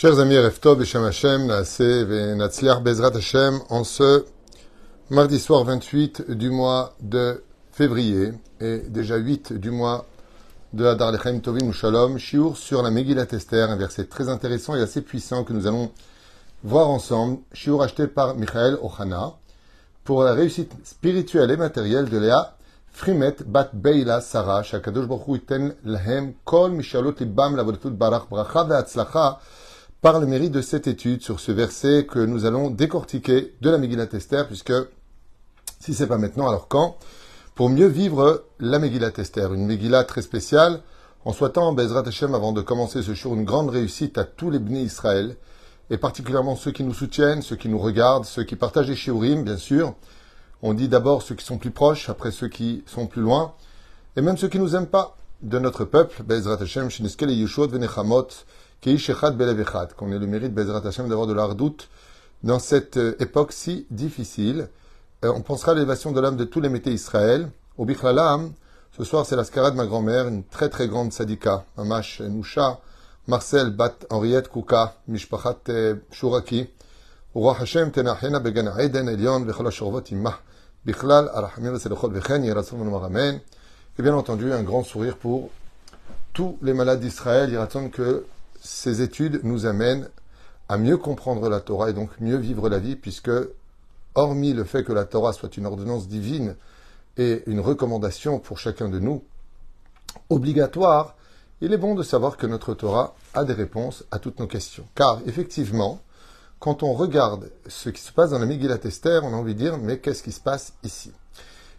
Chers amis, Reftov Hashem, Natsliar Bezrat Hashem, en ce mardi soir 28 du mois de février et déjà 8 du mois de Adar Lechem Tovim Shalom, Shiur sur la Megillat Esther, un verset très intéressant et assez puissant que nous allons voir ensemble. Shiur acheté par Michael Ochana pour la réussite spirituelle et matérielle de Léa Frimet Bat Beila Sarah, Shakadosh Baruch Iten Lahem Kol Mishalot Libam Lavodetut Barach Bracha Ve'atzlacha par le mérite de cette étude sur ce verset que nous allons décortiquer de la Megillat Esther, puisque si c'est pas maintenant, alors quand? Pour mieux vivre la Megillat Esther, une Megillah très spéciale, en souhaitant, Bezrat Hashem, avant de commencer ce jour, une grande réussite à tous les bénis Israël, et particulièrement ceux qui nous soutiennent, ceux qui nous regardent, ceux qui partagent les shiurim, bien sûr. On dit d'abord ceux qui sont plus proches, après ceux qui sont plus loin, et même ceux qui nous aiment pas de notre peuple, Bezrat Hashem, Yeshua Venechamot, qu'on ait le mérite, Bezrat Hashem, d'avoir de l'ardoute dans cette euh, époque si difficile. Euh, on pensera à l'élévation de l'âme de tous les métés Israël. Au Bichlalam, ce soir, c'est la skara de ma grand-mère, une très très grande sadika, Mamash Nusha, Marcel Bat Henriette Kouka, Mishpachat euh, Shuraki. ורוח השם תנחנה בגן העדן עליון וכל השורבות עמך בכלל הרחמים וסלחות וכן יהי רצון ונאמר אמן. Et bien entendu, un grand sourire pour tous les malades d'Israël. Il attendent que ces études nous amènent à mieux comprendre la Torah et donc mieux vivre la vie, puisque, hormis le fait que la Torah soit une ordonnance divine et une recommandation pour chacun de nous, obligatoire, il est bon de savoir que notre Torah a des réponses à toutes nos questions. Car, effectivement, quand on regarde ce qui se passe dans la Megillat Esther, on a envie de dire, mais qu'est-ce qui se passe ici?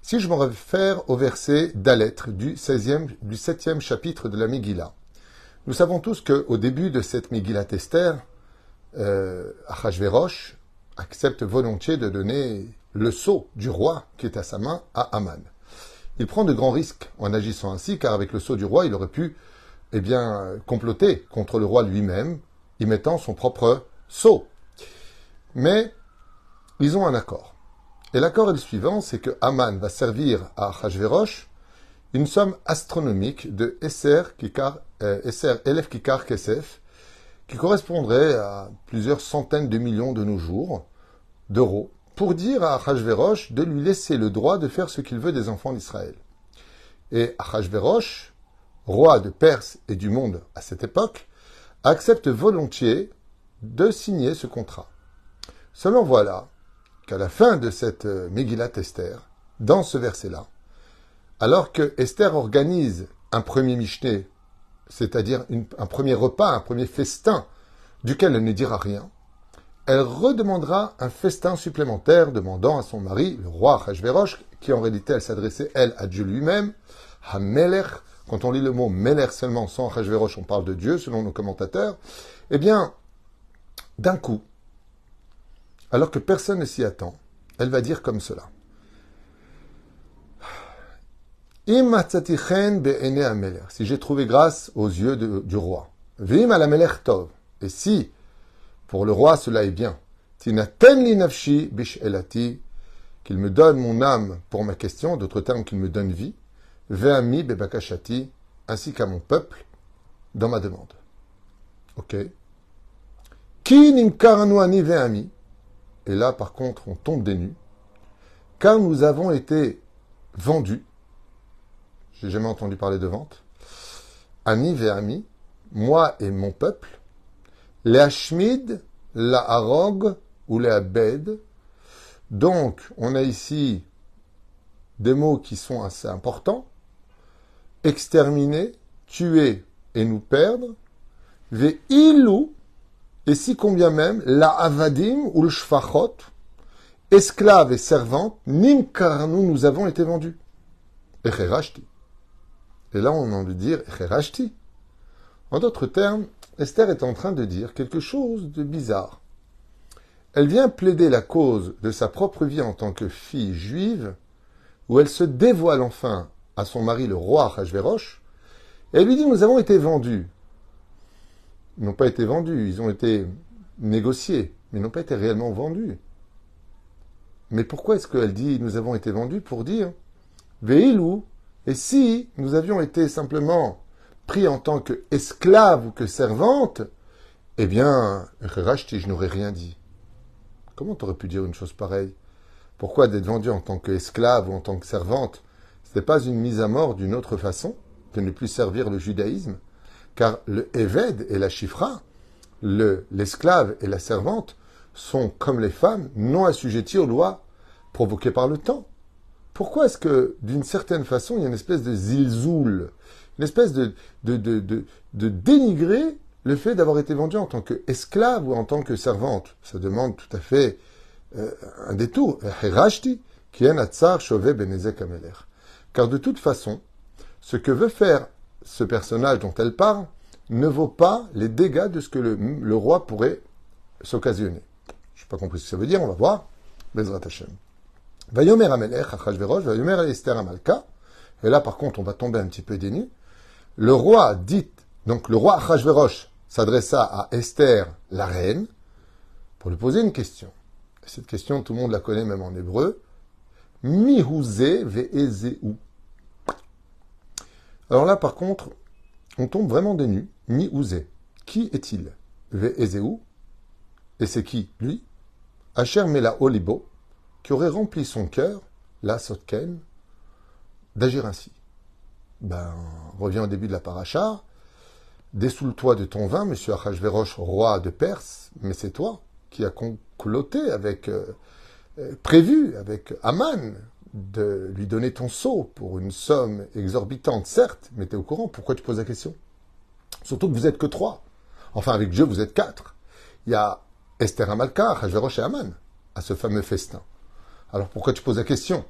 Si je me réfère au verset d'Alettre du, 16e, du 7e chapitre de la Megillah, nous savons tous qu'au début de cette Megillat Esther, euh, accepte volontiers de donner le sceau du roi qui est à sa main à Aman. Il prend de grands risques en agissant ainsi, car avec le sceau du roi, il aurait pu eh bien, comploter contre le roi lui-même, y mettant son propre sceau. Mais ils ont un accord. Et l'accord est le suivant, c'est que Aman va servir à Achashverosh une somme astronomique de Esser, Kikar, euh, Esser Elef Kikar Kesef, qui correspondrait à plusieurs centaines de millions de nos jours d'euros, pour dire à Achashverosh de lui laisser le droit de faire ce qu'il veut des enfants d'Israël. Et Achashverosh, roi de Perse et du monde à cette époque, accepte volontiers de signer ce contrat. Seulement voilà qu'à la fin de cette euh, Megillat Esther, dans ce verset-là, alors que Esther organise un premier Mishneh, c'est-à-dire un premier repas, un premier festin, duquel elle ne dira rien, elle redemandera un festin supplémentaire, demandant à son mari, le roi Hashverosh, qui en réalité elle s'adressait, elle, à Dieu lui-même, à Melech, quand on lit le mot Melech seulement sans Hashverosh, on parle de Dieu, selon nos commentateurs, eh bien, d'un coup, alors que personne ne s'y attend, elle va dire comme cela. Si j'ai trouvé grâce aux yeux du roi. Et si, pour le roi, cela est bien. Qu'il me donne mon âme pour ma question, d'autres termes qu'il me donne vie. Ainsi qu'à mon peuple dans ma demande. Ok. Ki nimkaranu ve'ami. Et là, par contre, on tombe des nues. Car nous avons été vendus j'ai jamais entendu parler de vente. Ami ve ami, moi et mon peuple. Les Hashmid, la Harog ou les Abed. Donc, on a ici des mots qui sont assez importants. Exterminer, tuer et nous perdre. Ve ilou, et si combien même, la avadim ou le shfachot, esclaves et servantes, nim nous, avons été vendus. Et et là, on a envie de dire Cherashti. En d'autres termes, Esther est en train de dire quelque chose de bizarre. Elle vient plaider la cause de sa propre vie en tant que fille juive, où elle se dévoile enfin à son mari, le roi Hachverosh, et elle lui dit Nous avons été vendus. Ils n'ont pas été vendus, ils ont été négociés, mais ils n'ont pas été réellement vendus. Mais pourquoi est-ce qu'elle dit Nous avons été vendus pour dire Veilou et si nous avions été simplement pris en tant qu'esclaves ou que servantes, Eh bien, Rachti, je n'aurais rien dit. Comment t'aurais pu dire une chose pareille? Pourquoi d'être vendue en tant qu'esclave ou en tant que servante Ce n'est pas une mise à mort d'une autre façon de ne plus servir le judaïsme? Car le Eved et la Chifra, l'esclave et la servante, sont, comme les femmes, non assujettis aux lois provoquées par le temps. Pourquoi est-ce que, d'une certaine façon, il y a une espèce de zilzoul, une espèce de, de, de, de dénigrer le fait d'avoir été vendu en tant qu'esclave ou en tant que servante? Ça demande tout à fait euh, un détour. Car de toute façon, ce que veut faire ce personnage dont elle parle ne vaut pas les dégâts de ce que le, le roi pourrait s'occasionner. Je n'ai pas compris ce que ça veut dire, on va voir. Bezrat Hashem. Vayomer Amelech, Achashverosh, Vayomer Esther Amalka. Et là, par contre, on va tomber un petit peu dénu. Le roi dit, donc le roi Achashverosh s'adressa à Esther, la reine, pour lui poser une question. Cette question, tout le monde la connaît même en hébreu. Mihouze ve'ezeu. Alors là, par contre, on tombe vraiment des nues. Mihouze. Qui est-il? Ve'ezeu. Et c'est qui Lui? Asher Mela Olibo, qui aurait rempli son cœur, la Sotken, d'agir ainsi. Ben, on revient au début de la paracha. Dessoule-toi de ton vin, monsieur Achashverosh, roi de Perse, mais c'est toi qui as concloté avec, euh, euh, prévu avec Aman de lui donner ton sceau pour une somme exorbitante, certes, mais tu es au courant, pourquoi tu poses la question? Surtout que vous êtes que trois. Enfin, avec Dieu, vous êtes quatre. Il y a Esther Amalka, Achashverosh et Aman à ce fameux festin. Alors pourquoi tu poses la question?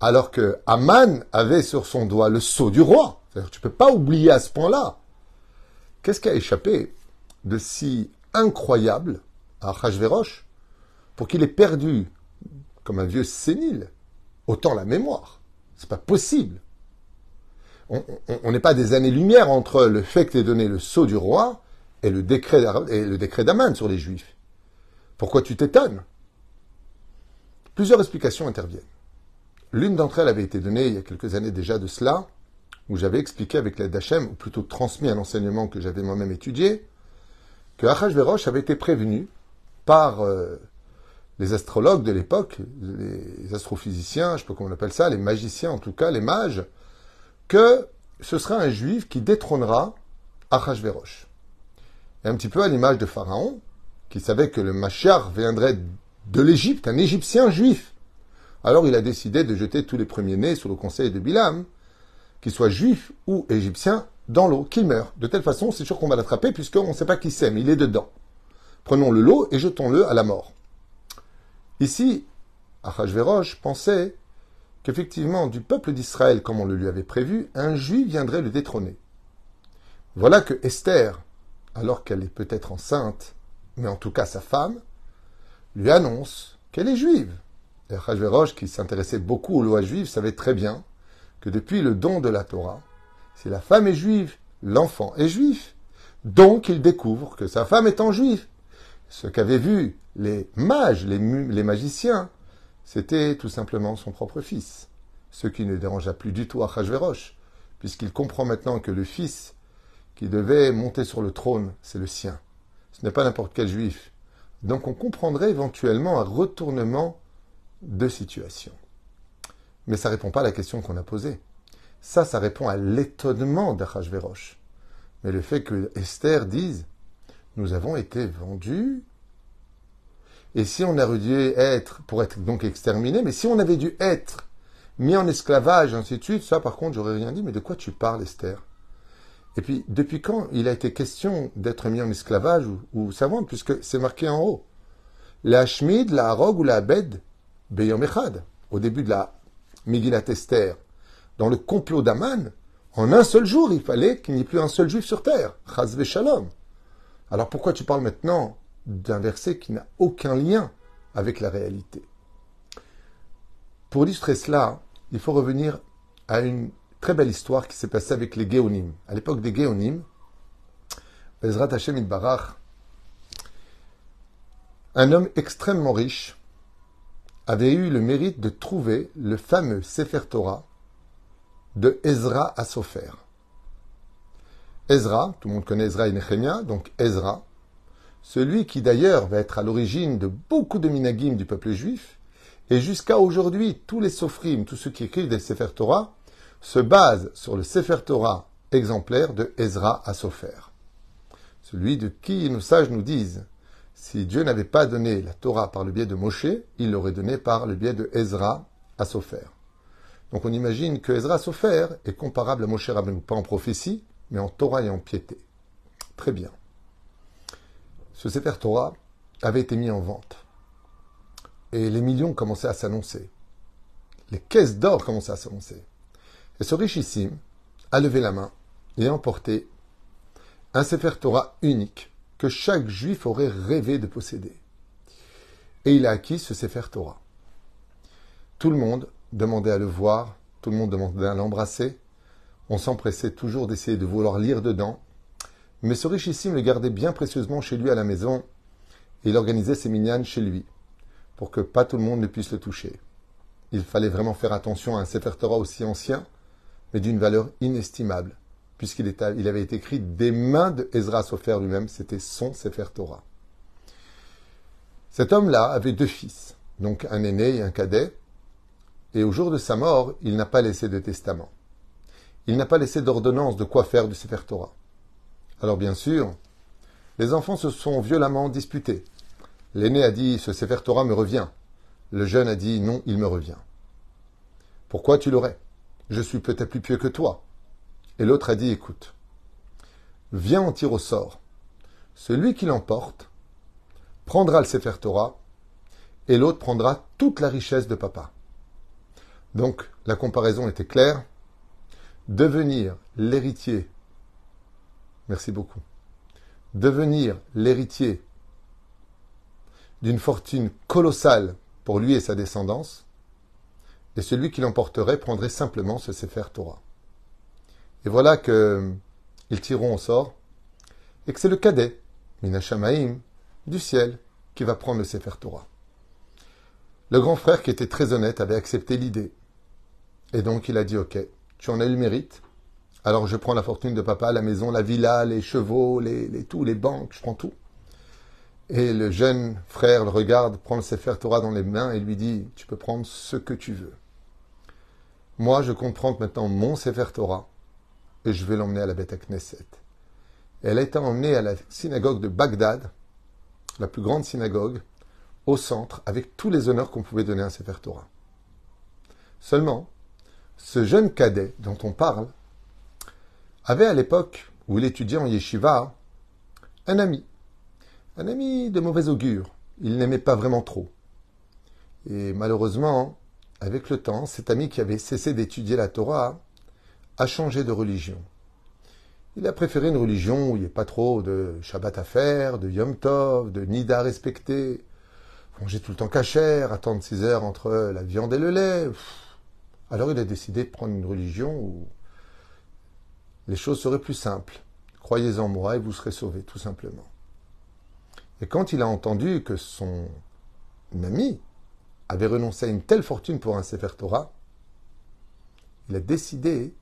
Alors que Aman avait sur son doigt le sceau du roi. Tu ne peux pas oublier à ce point-là. Qu'est-ce qui a échappé de si incroyable à Achashverosh pour qu'il ait perdu, comme un vieux sénile, autant la mémoire? C'est pas possible. On n'est pas des années-lumière entre le fait que tu aies donné le sceau du roi et le décret d'Aman sur les Juifs. Pourquoi tu t'étonnes? Plusieurs explications interviennent. L'une d'entre elles avait été donnée il y a quelques années déjà de cela, où j'avais expliqué avec l'aide d'Hachem, ou plutôt transmis un enseignement que j'avais moi-même étudié, que Achashverosh avait été prévenu par euh, les astrologues de l'époque, les astrophysiciens, je ne sais pas comment on appelle ça, les magiciens en tout cas, les mages, que ce sera un juif qui détrônera Achashverosh. Et un petit peu à l'image de Pharaon, qui savait que le Machar viendrait de l'Égypte, un Égyptien juif. Alors il a décidé de jeter tous les premiers-nés sous le conseil de Bilam, qu'ils soient juifs ou égyptiens, dans l'eau, qu'ils meurent. De telle façon, c'est sûr qu'on va l'attraper puisqu'on ne sait pas qui c'est, il est dedans. Prenons le lot et jetons-le à la mort. Ici, Achashverosh pensait qu'effectivement, du peuple d'Israël, comme on le lui avait prévu, un juif viendrait le détrôner. Voilà que Esther, alors qu'elle est peut-être enceinte, mais en tout cas sa femme, lui annonce qu'elle est juive. Et Achashverosh, qui s'intéressait beaucoup aux lois juives, savait très bien que depuis le don de la Torah, si la femme est juive, l'enfant est juif. Donc il découvre que sa femme étant juive. Ce qu'avaient vu les mages, les, magiciens, c'était tout simplement son propre fils. Ce qui ne dérangea plus du tout Achashverosh, puisqu'il comprend maintenant que le fils qui devait monter sur le trône, c'est le sien. Ce n'est pas n'importe quel juif, donc on comprendrait éventuellement un retournement de situation. Mais ça ne répond pas à la question qu'on a posée. Ça, ça répond à l'étonnement d'Achashverosh. Mais le fait que Esther dise Nous avons été vendus. Et si on aurait dû être, pour être donc exterminé, mais si on avait dû être mis en esclavage, ainsi de suite, ça par contre, j'aurais rien dit. Mais de quoi tu parles, Esther? Et puis, depuis quand il a été question d'être mis en esclavage ou, ou puisque c'est marqué en haut La Shmid, la Harog ou la Abed, Beyom Echad, au début de la Megillat Esther, dans le complot d'Aman, en un seul jour, il fallait qu'il n'y ait plus un seul juif sur terre. Chazve Shalom. Alors pourquoi tu parles maintenant d'un verset qui n'a aucun lien avec la réalité? Pour illustrer cela, il faut revenir à une très belle histoire qui s'est passée avec les Géonim. À l'époque des Géonim, Bezrat Hashem Barach, un homme extrêmement riche, avait eu le mérite de trouver le fameux Sefer Torah de Ezra à Sofer. Ezra, tout le monde connaît Ezra et donc Ezra, celui qui d'ailleurs va être à l'origine de beaucoup de minagim du peuple juif, et jusqu'à aujourd'hui, tous les sofrim, tous ceux qui écrivent des Sefer Torah, se basent sur le Sefer Torah exemplaire de Ezra à Sofer. Celui de qui nos sages nous disent, si Dieu n'avait pas donné la Torah par le biais de Moshe, il l'aurait donné par le biais de Ezra à Sofer. Donc on imagine que Ezra Sofer est comparable à Moshe Rabbeinu, pas en prophétie, mais en Torah et en piété. Très bien. Ce Sefer Torah avait été mis en vente. Et les millions commençaient à s'annoncer. Les caisses d'or commençaient à s'annoncer. Et ce richissime a levé la main et a emporté un Sefer Torah unique que chaque juif aurait rêvé de posséder. Et il a acquis ce Sefer Torah. Tout le monde demandait à le voir, tout le monde demandait à l'embrasser. On s'empressait toujours d'essayer de vouloir lire dedans. Mais ce richissime le gardait bien précieusement chez lui à la maison et il organisait ses minyanes chez lui pour que pas tout le monde ne puisse le toucher. Il fallait vraiment faire attention à un Sefer Torah aussi ancien, mais d'une valeur inestimable, puisqu'il il avait été écrit des mains de Ezra Sofer lui-même, c'était son Sefer Torah. Cet homme-là avait deux fils, donc un aîné et un cadet, et au jour de sa mort, il n'a pas laissé de testament. Il n'a pas laissé d'ordonnance de quoi faire du Sefer Torah. Alors bien sûr, les enfants se sont violemment disputés. L'aîné a dit Ce Sefer Torah me revient. Le jeune a dit Non, il me revient. Pourquoi tu l'aurais? Je suis peut-être plus pieux que toi. Et l'autre a dit Écoute, viens en tir au sort. Celui qui l'emporte prendra le Sefer Torah et l'autre prendra toute la richesse de papa. Donc, la comparaison était claire. Devenir l'héritier, merci beaucoup, devenir l'héritier d'une fortune colossale pour lui et sa descendance, et celui qui l'emporterait prendrait simplement ce Sefer Torah. Et voilà que ils tireront au sort, et que c'est le cadet, Minashamaim, du ciel, qui va prendre le Sefer Torah. Le grand frère, qui était très honnête, avait accepté l'idée. Et donc il a dit, ok, tu en as eu le mérite, alors je prends la fortune de papa, la maison, la villa, les chevaux, les, les tout, les banques, je prends tout. Et le jeune frère le regarde, prend le Sefer Torah dans les mains et lui dit, tu peux prendre ce que tu veux. Moi, je compte prendre maintenant mon Sefer Torah et je vais l'emmener à la Beth Knesset. elle a été emmenée à la synagogue de Bagdad, la plus grande synagogue, au centre, avec tous les honneurs qu'on pouvait donner à un Sefer Torah. Seulement, ce jeune cadet dont on parle avait à l'époque où il étudiait en yeshiva un ami, un ami de mauvais augure. Il n'aimait pas vraiment trop. Et malheureusement, avec le temps, cet ami qui avait cessé d'étudier la Torah a changé de religion. Il a préféré une religion où il n'y ait pas trop de Shabbat à faire, de Yom Tov, de Nida à respecter, manger tout le temps cachère, attendre six heures entre la viande et le lait. Alors il a décidé de prendre une religion où les choses seraient plus simples. Croyez en moi et vous serez sauvés, tout simplement. Et quand il a entendu que son ami avait renoncé à une telle fortune pour un Sefer Torah, il a décidé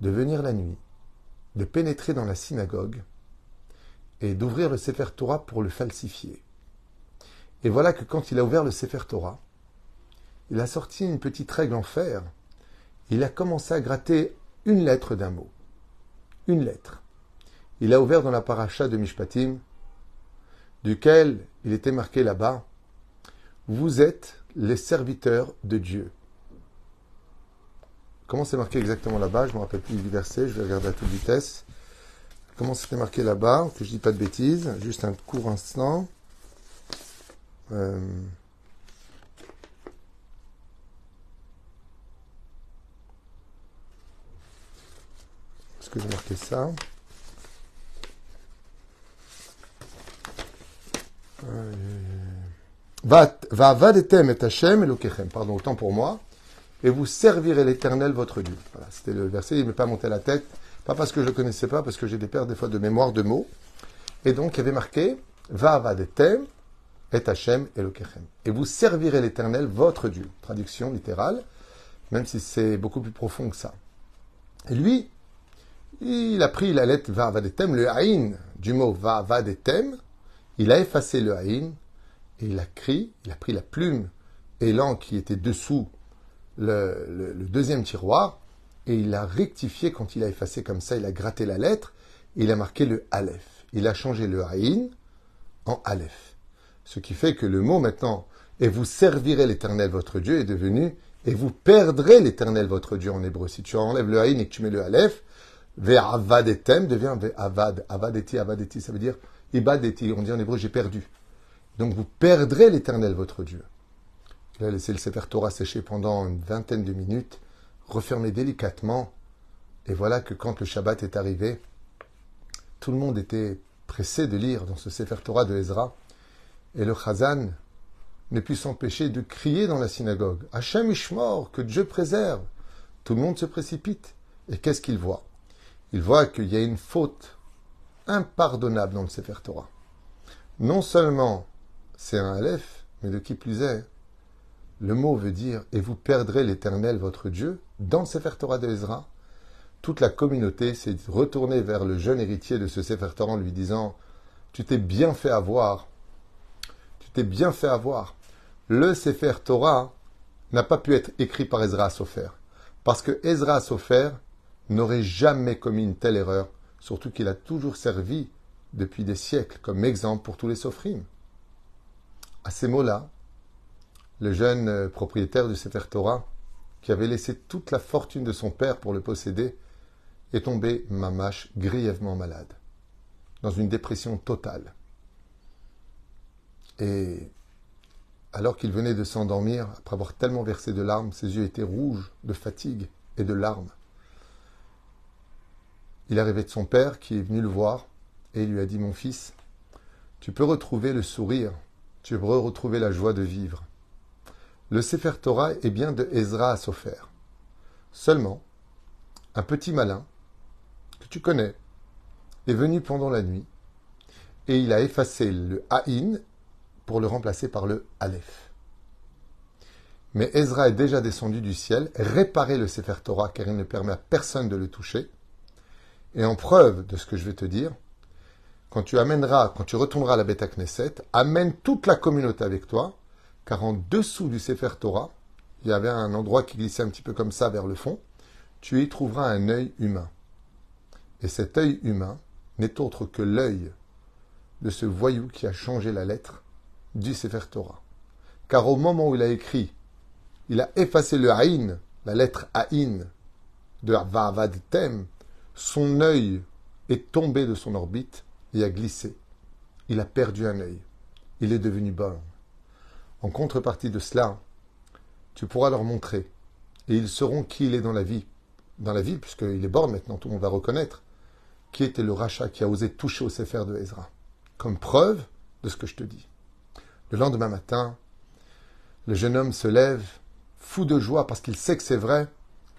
de venir la nuit, de pénétrer dans la synagogue et d'ouvrir le Sefer Torah pour le falsifier. Et voilà que quand il a ouvert le Sefer Torah, il a sorti une petite règle en fer. Il a commencé à gratter une lettre d'un mot. Une lettre. Il a ouvert dans la paracha de Mishpatim, duquel il était marqué là-bas Vous êtes les serviteurs de Dieu. Comment c'est marqué exactement là-bas? Je ne me rappelle plus du verset, je vais regarder à toute vitesse. Comment c'était marqué là-bas? Que je dis pas de bêtises, juste un court instant. Euh, que j'ai marqué ça? Va vadetem et Hachem et Pardon, autant pour moi. Et vous servirez l'Éternel votre Dieu. Voilà, c'était le verset. Il ne m'est pas monté à la tête. Pas parce que je ne connaissais pas, parce que j'ai des pertes des fois de mémoire de mots. Et donc, il avait marqué Va vadetem et Hachem et Et vous servirez l'Éternel votre Dieu. Traduction littérale, même si c'est beaucoup plus profond que ça. Et lui, il a pris la lettre Varvadetem, le Haïn du mot va, va des thèmes, il a effacé le haïn et il a crié, il a pris la plume et qui était dessous le, deuxième tiroir et il a rectifié quand il a effacé comme ça, il a gratté la lettre et il a marqué le Aleph. Il a changé le haïn en Aleph. Ce qui fait que le mot maintenant, et vous servirez l'éternel votre Dieu, est devenu et vous perdrez l'éternel votre Dieu en hébreu. Si tu enlèves le haïn et que tu mets le Aleph, Ve'avadetem devient ve'avad. Avadeti, avadeti, ça veut dire ibadeti. On dit en hébreu, j'ai perdu. Donc vous perdrez l'éternel votre Dieu. Il a laissé le Sefer Torah sécher pendant une vingtaine de minutes, refermé délicatement, et voilà que quand le Shabbat est arrivé, tout le monde était pressé de lire dans ce Sefer Torah de Ezra, et le Chazan ne put s'empêcher de crier dans la synagogue Hachem Ishmor, que Dieu préserve. Tout le monde se précipite. Et qu'est-ce qu'il voit? Il voit qu'il y a une faute impardonnable dans le Sefer Torah. Non seulement c'est un Aleph, mais de qui plus est, le mot veut dire et vous perdrez l'Éternel votre Dieu dans le Sefer Torah de Ezra. Toute la communauté s'est retournée vers le jeune héritier de ce Sefer Torah en lui disant Tu t'es bien fait avoir. Tu t'es bien fait avoir. Le Sefer Torah n'a pas pu être écrit par Ezra Sofer. Parce que Ezra Sofer n'aurait jamais commis une telle erreur, surtout qu'il a toujours servi depuis des siècles comme exemple pour tous les Sofrim. À ces mots-là, le jeune euh, propriétaire du Sefer Torah, qui avait laissé toute la fortune de son père pour le posséder, est tombé, mamache, grièvement malade, dans une dépression totale. Et alors qu'il venait de s'endormir, après avoir tellement versé de larmes, ses yeux étaient rouges de fatigue et de larmes. Il est de son père qui est venu le voir et il lui a dit Mon fils, tu peux retrouver le sourire tu peux retrouver la joie de vivre. Le Sefer Torah est bien de Ezra à Sofer. Seulement, un petit malin, que tu connais, est venu pendant la nuit et il a effacé le Haïn pour le remplacer par le Aleph. Mais Ezra est déjà descendu du ciel, réparer le Sefer Torah car il ne permet à personne de le toucher. Et en preuve de ce que je vais te dire, quand tu amèneras, quand tu retourneras à la Beta Knesset, amène toute la communauté avec toi, car en dessous du Sefer Torah, il y avait un endroit qui glissait un petit peu comme ça vers le fond, tu y trouveras un œil humain. Et cet œil humain n'est autre que l'œil de ce voyou qui a changé la lettre du Sefer Torah. Car au moment où il a écrit, il a effacé le Aïn, la lettre Aïn de Vavad Tem, son œil est tombé de son orbite il a glissé. Il a perdu un œil. Il est devenu bon. En contrepartie de cela, tu pourras leur montrer. Et ils sauront qui il est dans la vie. Dans la vie, puisqu'il est born maintenant, tout le monde va reconnaître. Qui était le rachat qui a osé toucher au Sefer de Ezra. Comme preuve de ce que je te dis. Le lendemain matin, le jeune homme se lève, fou de joie parce qu'il sait que c'est vrai.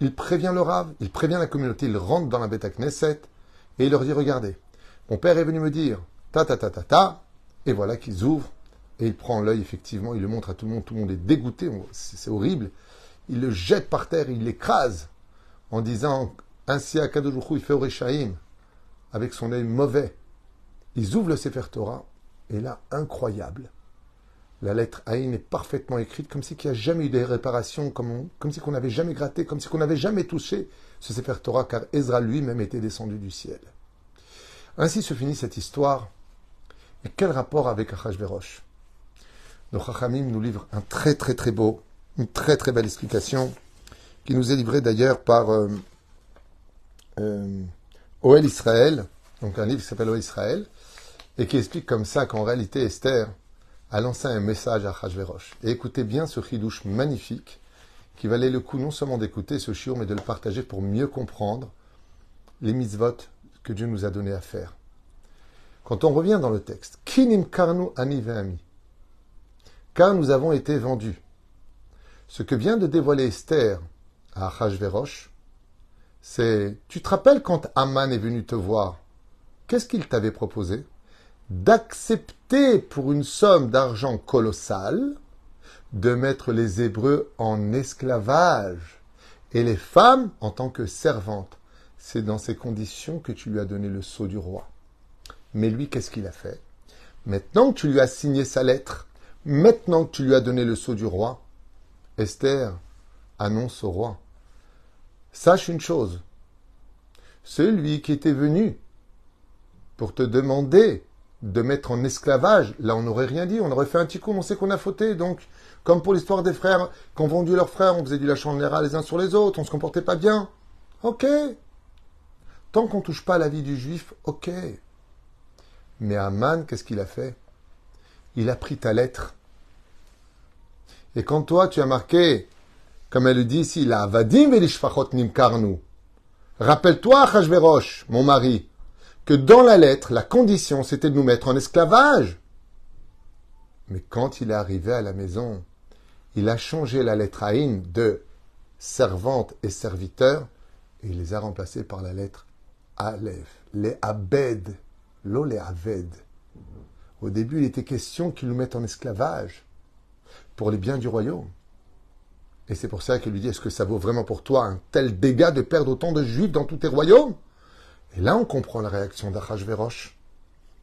Il prévient le Rav, il prévient la communauté, il rentre dans la Beta Knesset et il leur dit Regardez, mon père est venu me dire ta ta ta ta ta, et voilà qu'ils ouvrent, et il prend l'œil, effectivement, il le montre à tout le monde, tout le monde est dégoûté, c'est horrible. Il le jette par terre, il l'écrase, en disant ainsi à Kadoujoukou, il fait Orechaim, avec son œil mauvais. Ils ouvrent le Sefer Torah, et là, incroyable. La lettre Aïn est parfaitement écrite, comme si il n'y a jamais eu des réparations, comme, comme si on n'avait jamais gratté, comme si on n'avait jamais touché ce Sefer Torah, car Ezra lui-même était descendu du ciel. Ainsi se finit cette histoire. Et quel rapport avec Achashverosh? Nos Chachamim nous livrent un très très très beau, une très très belle explication qui nous est livrée d'ailleurs par euh, euh, Oel Israël, donc un livre qui s'appelle Oel Israël, et qui explique comme ça qu'en réalité Esther a lancé un message à Achashverosh. Et écoutez bien ce chidouche magnifique qui valait le coup non seulement d'écouter ce shiur, mais de le partager pour mieux comprendre les mitzvot que Dieu nous a donné à faire. Quand on revient dans le texte, Kinim karnu ani car nous avons été vendus. Ce que vient de dévoiler Esther à Achashverosh, c'est Tu te rappelles quand Aman est venu te voir Qu'est-ce qu'il t'avait proposé D'accepter pour une somme d'argent colossale de mettre les Hébreux en esclavage et les femmes en tant que servantes. C'est dans ces conditions que tu lui as donné le sceau du roi. Mais lui, qu'est-ce qu'il a fait? Maintenant que tu lui as signé sa lettre, maintenant que tu lui as donné le sceau du roi, Esther annonce au roi, sache une chose, celui qui était venu pour te demander de mettre en esclavage, là on n'aurait rien dit, on aurait fait un petit coup, on sait qu'on a fauté, donc comme pour l'histoire des frères qui ont vendu leurs frères, on faisait du lâche les uns sur les autres, on se comportait pas bien. Ok. Tant qu'on touche pas la vie du juif, ok. Mais Aman, qu'est-ce qu'il a fait? Il a pris ta lettre. Et quand toi, tu as marqué, comme elle le dit ici, la vadim velishfachot nimkarnu. Rappelle-toi, Hachverosh, mon mari, que dans la lettre, la condition, c'était de nous mettre en esclavage. Mais quand il est arrivé à la maison, il a changé la lettre Aïn de servante et serviteur et il les a remplacés par la lettre Aleph, les Abed, l'eau Aved. Au début, il était question qu'ils nous mettent en esclavage pour les biens du royaume. Et c'est pour ça qu'il lui dit, est-ce que ça vaut vraiment pour toi un tel dégât de perdre autant de juifs dans tous tes royaumes? Et là, on comprend la réaction d'Achashverosh,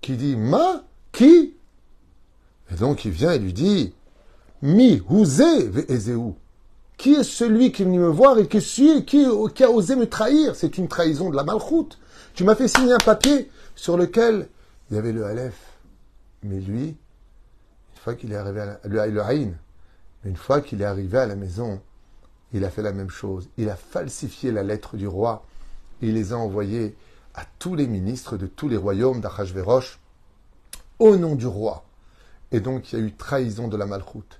qui dit, ma, qui? Et donc, il vient et lui dit, mi, huzé, ve'ezeu. Qui est celui qui est venu me voir et qui, qui, qui a osé me trahir? C'est une trahison de la malchoute. Tu m'as fait signer un papier sur lequel il y avait le Aleph. Mais lui, une fois qu'il est arrivé à la, le, le une fois qu'il est arrivé à la maison, il a fait la même chose. Il a falsifié la lettre du roi. Il les a envoyés à tous les ministres de tous les royaumes d'Achashverosh au nom du roi. Et donc il y a eu trahison de la malchoute.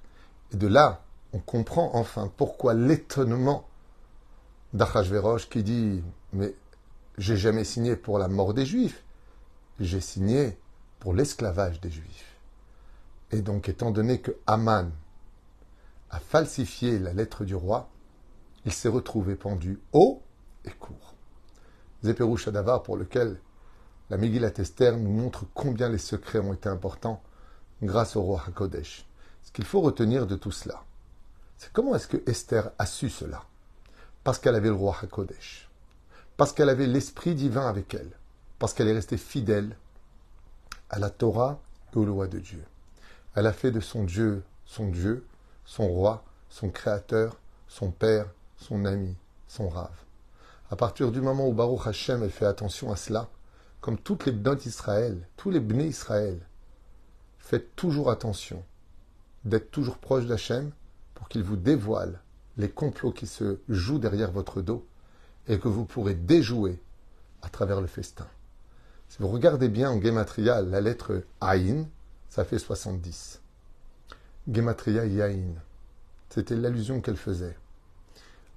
Et de là, on comprend enfin pourquoi l'étonnement d'Achashverosh qui dit Mais j'ai jamais signé pour la mort des Juifs, j'ai signé pour l'esclavage des Juifs. Et donc, étant donné que Aman a falsifié la lettre du roi, il s'est retrouvé pendu haut et court. Zéperou Shadavar, pour lequel la Megillat Esther nous montre combien les secrets ont été importants grâce au roi Hakodesh. Ce qu'il faut retenir de tout cela, c'est comment est-ce que Esther a su cela? Parce qu'elle avait le roi Hakodesh, parce qu'elle avait l'esprit divin avec elle, parce qu'elle est restée fidèle à la Torah et aux lois de Dieu. Elle a fait de son Dieu son Dieu, son roi, son créateur, son père, son ami, son rave. À partir du moment où Baruch Hashem elle fait attention à cela, comme toutes les notes d'Israël, tous les bnei Israël, faites toujours attention d'être toujours proche d'Hachem pour qu'il vous dévoile les complots qui se jouent derrière votre dos et que vous pourrez déjouer à travers le festin. Si vous regardez bien en Gematria la lettre Aïn, ça fait 70. Gematria Yain. C'était l'allusion qu'elle faisait.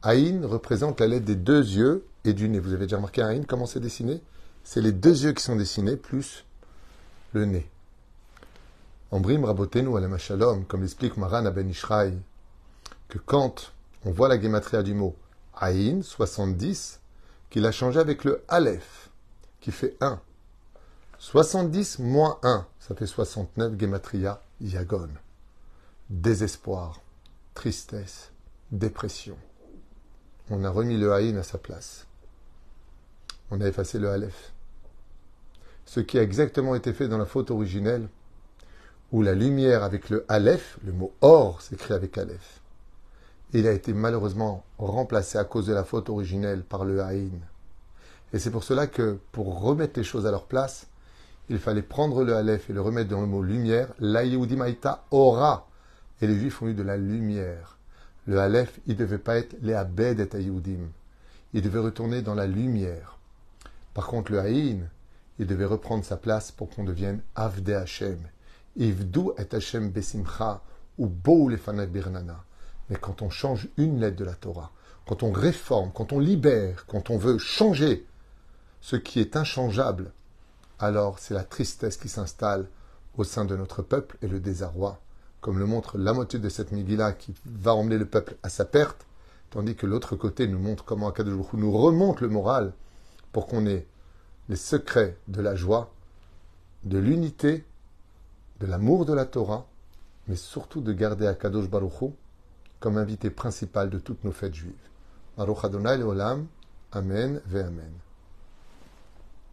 Aïn représente la lettre des deux yeux et du nez. Vous avez déjà remarqué Aïn, comment c'est dessiné? C'est les deux yeux qui sont dessinés plus le nez. En Brim Rabotenu à Shalom, comme l'explique Maran Ben Ishraï, que quand on voit la gématria du mot Aïn, 70, qu'il a changé avec le Aleph, qui fait 1. 70 moins 1, ça fait 69 gématria Yagon. Désespoir, tristesse, dépression. On a remis le Aïn à sa place. On a effacé le Aleph. Ce qui a exactement été fait dans la faute originelle, où la lumière avec le Aleph, le mot or s'écrit avec Aleph, il a été malheureusement remplacé à cause de la faute originelle par le Haïn. Et c'est pour cela que, pour remettre les choses à leur place, il fallait prendre le Aleph et le remettre dans le mot lumière. La Maïta aura. Et les Juifs ont eu de la lumière. Le Aleph, il ne devait pas être les et Ayoudim. Il devait retourner dans la lumière. Par contre, le Haïn, il devait reprendre sa place pour qu'on devienne Avde Hashem. Ivdu et Hashem Besimcha ou Bou Birnana. Mais quand on change une lettre de la Torah, quand on réforme, quand on libère, quand on veut changer ce qui est inchangeable, alors c'est la tristesse qui s'installe au sein de notre peuple et le désarroi, comme le montre la moitié de cette Megillah qui va emmener le peuple à sa perte, tandis que l'autre côté nous montre comment Akadosh nous remonte le moral pour qu'on ait les secrets de la joie, de l'unité, de l'amour de la Torah, mais surtout de garder Akadosh Baruch comme invité principal de toutes nos fêtes juives. Baruch Adonai Olam, Amen ve Amen.